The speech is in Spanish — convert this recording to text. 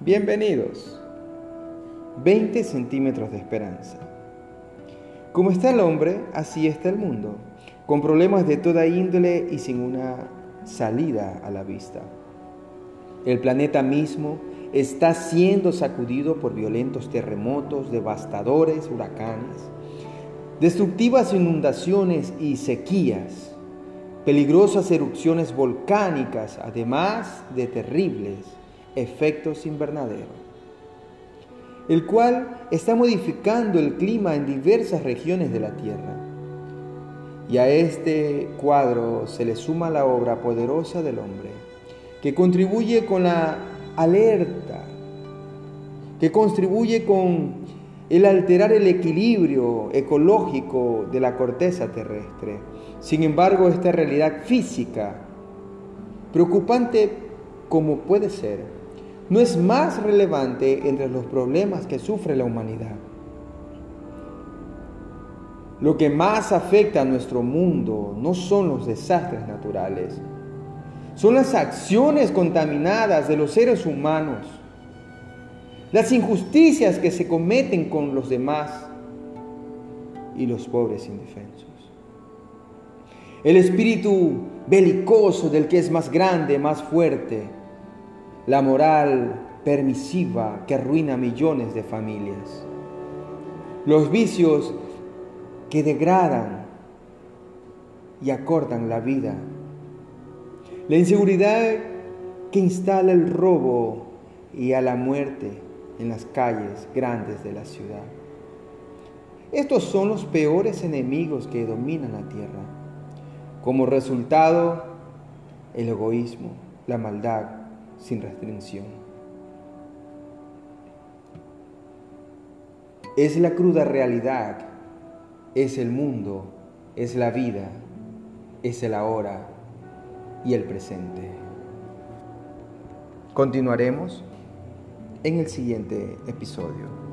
Bienvenidos. 20 centímetros de esperanza. Como está el hombre, así está el mundo, con problemas de toda índole y sin una salida a la vista. El planeta mismo está siendo sacudido por violentos terremotos, devastadores huracanes, destructivas inundaciones y sequías, peligrosas erupciones volcánicas, además de terribles efectos invernaderos, el cual está modificando el clima en diversas regiones de la Tierra. Y a este cuadro se le suma la obra poderosa del hombre, que contribuye con la alerta, que contribuye con el alterar el equilibrio ecológico de la corteza terrestre. Sin embargo, esta realidad física, preocupante como puede ser, no es más relevante entre los problemas que sufre la humanidad. Lo que más afecta a nuestro mundo no son los desastres naturales, son las acciones contaminadas de los seres humanos las injusticias que se cometen con los demás y los pobres indefensos. El espíritu belicoso del que es más grande, más fuerte, la moral permisiva que arruina millones de familias, los vicios que degradan y acortan la vida, la inseguridad que instala el robo y a la muerte, en las calles grandes de la ciudad. Estos son los peores enemigos que dominan la tierra. Como resultado, el egoísmo, la maldad sin restricción. Es la cruda realidad, es el mundo, es la vida, es el ahora y el presente. Continuaremos en el siguiente episodio.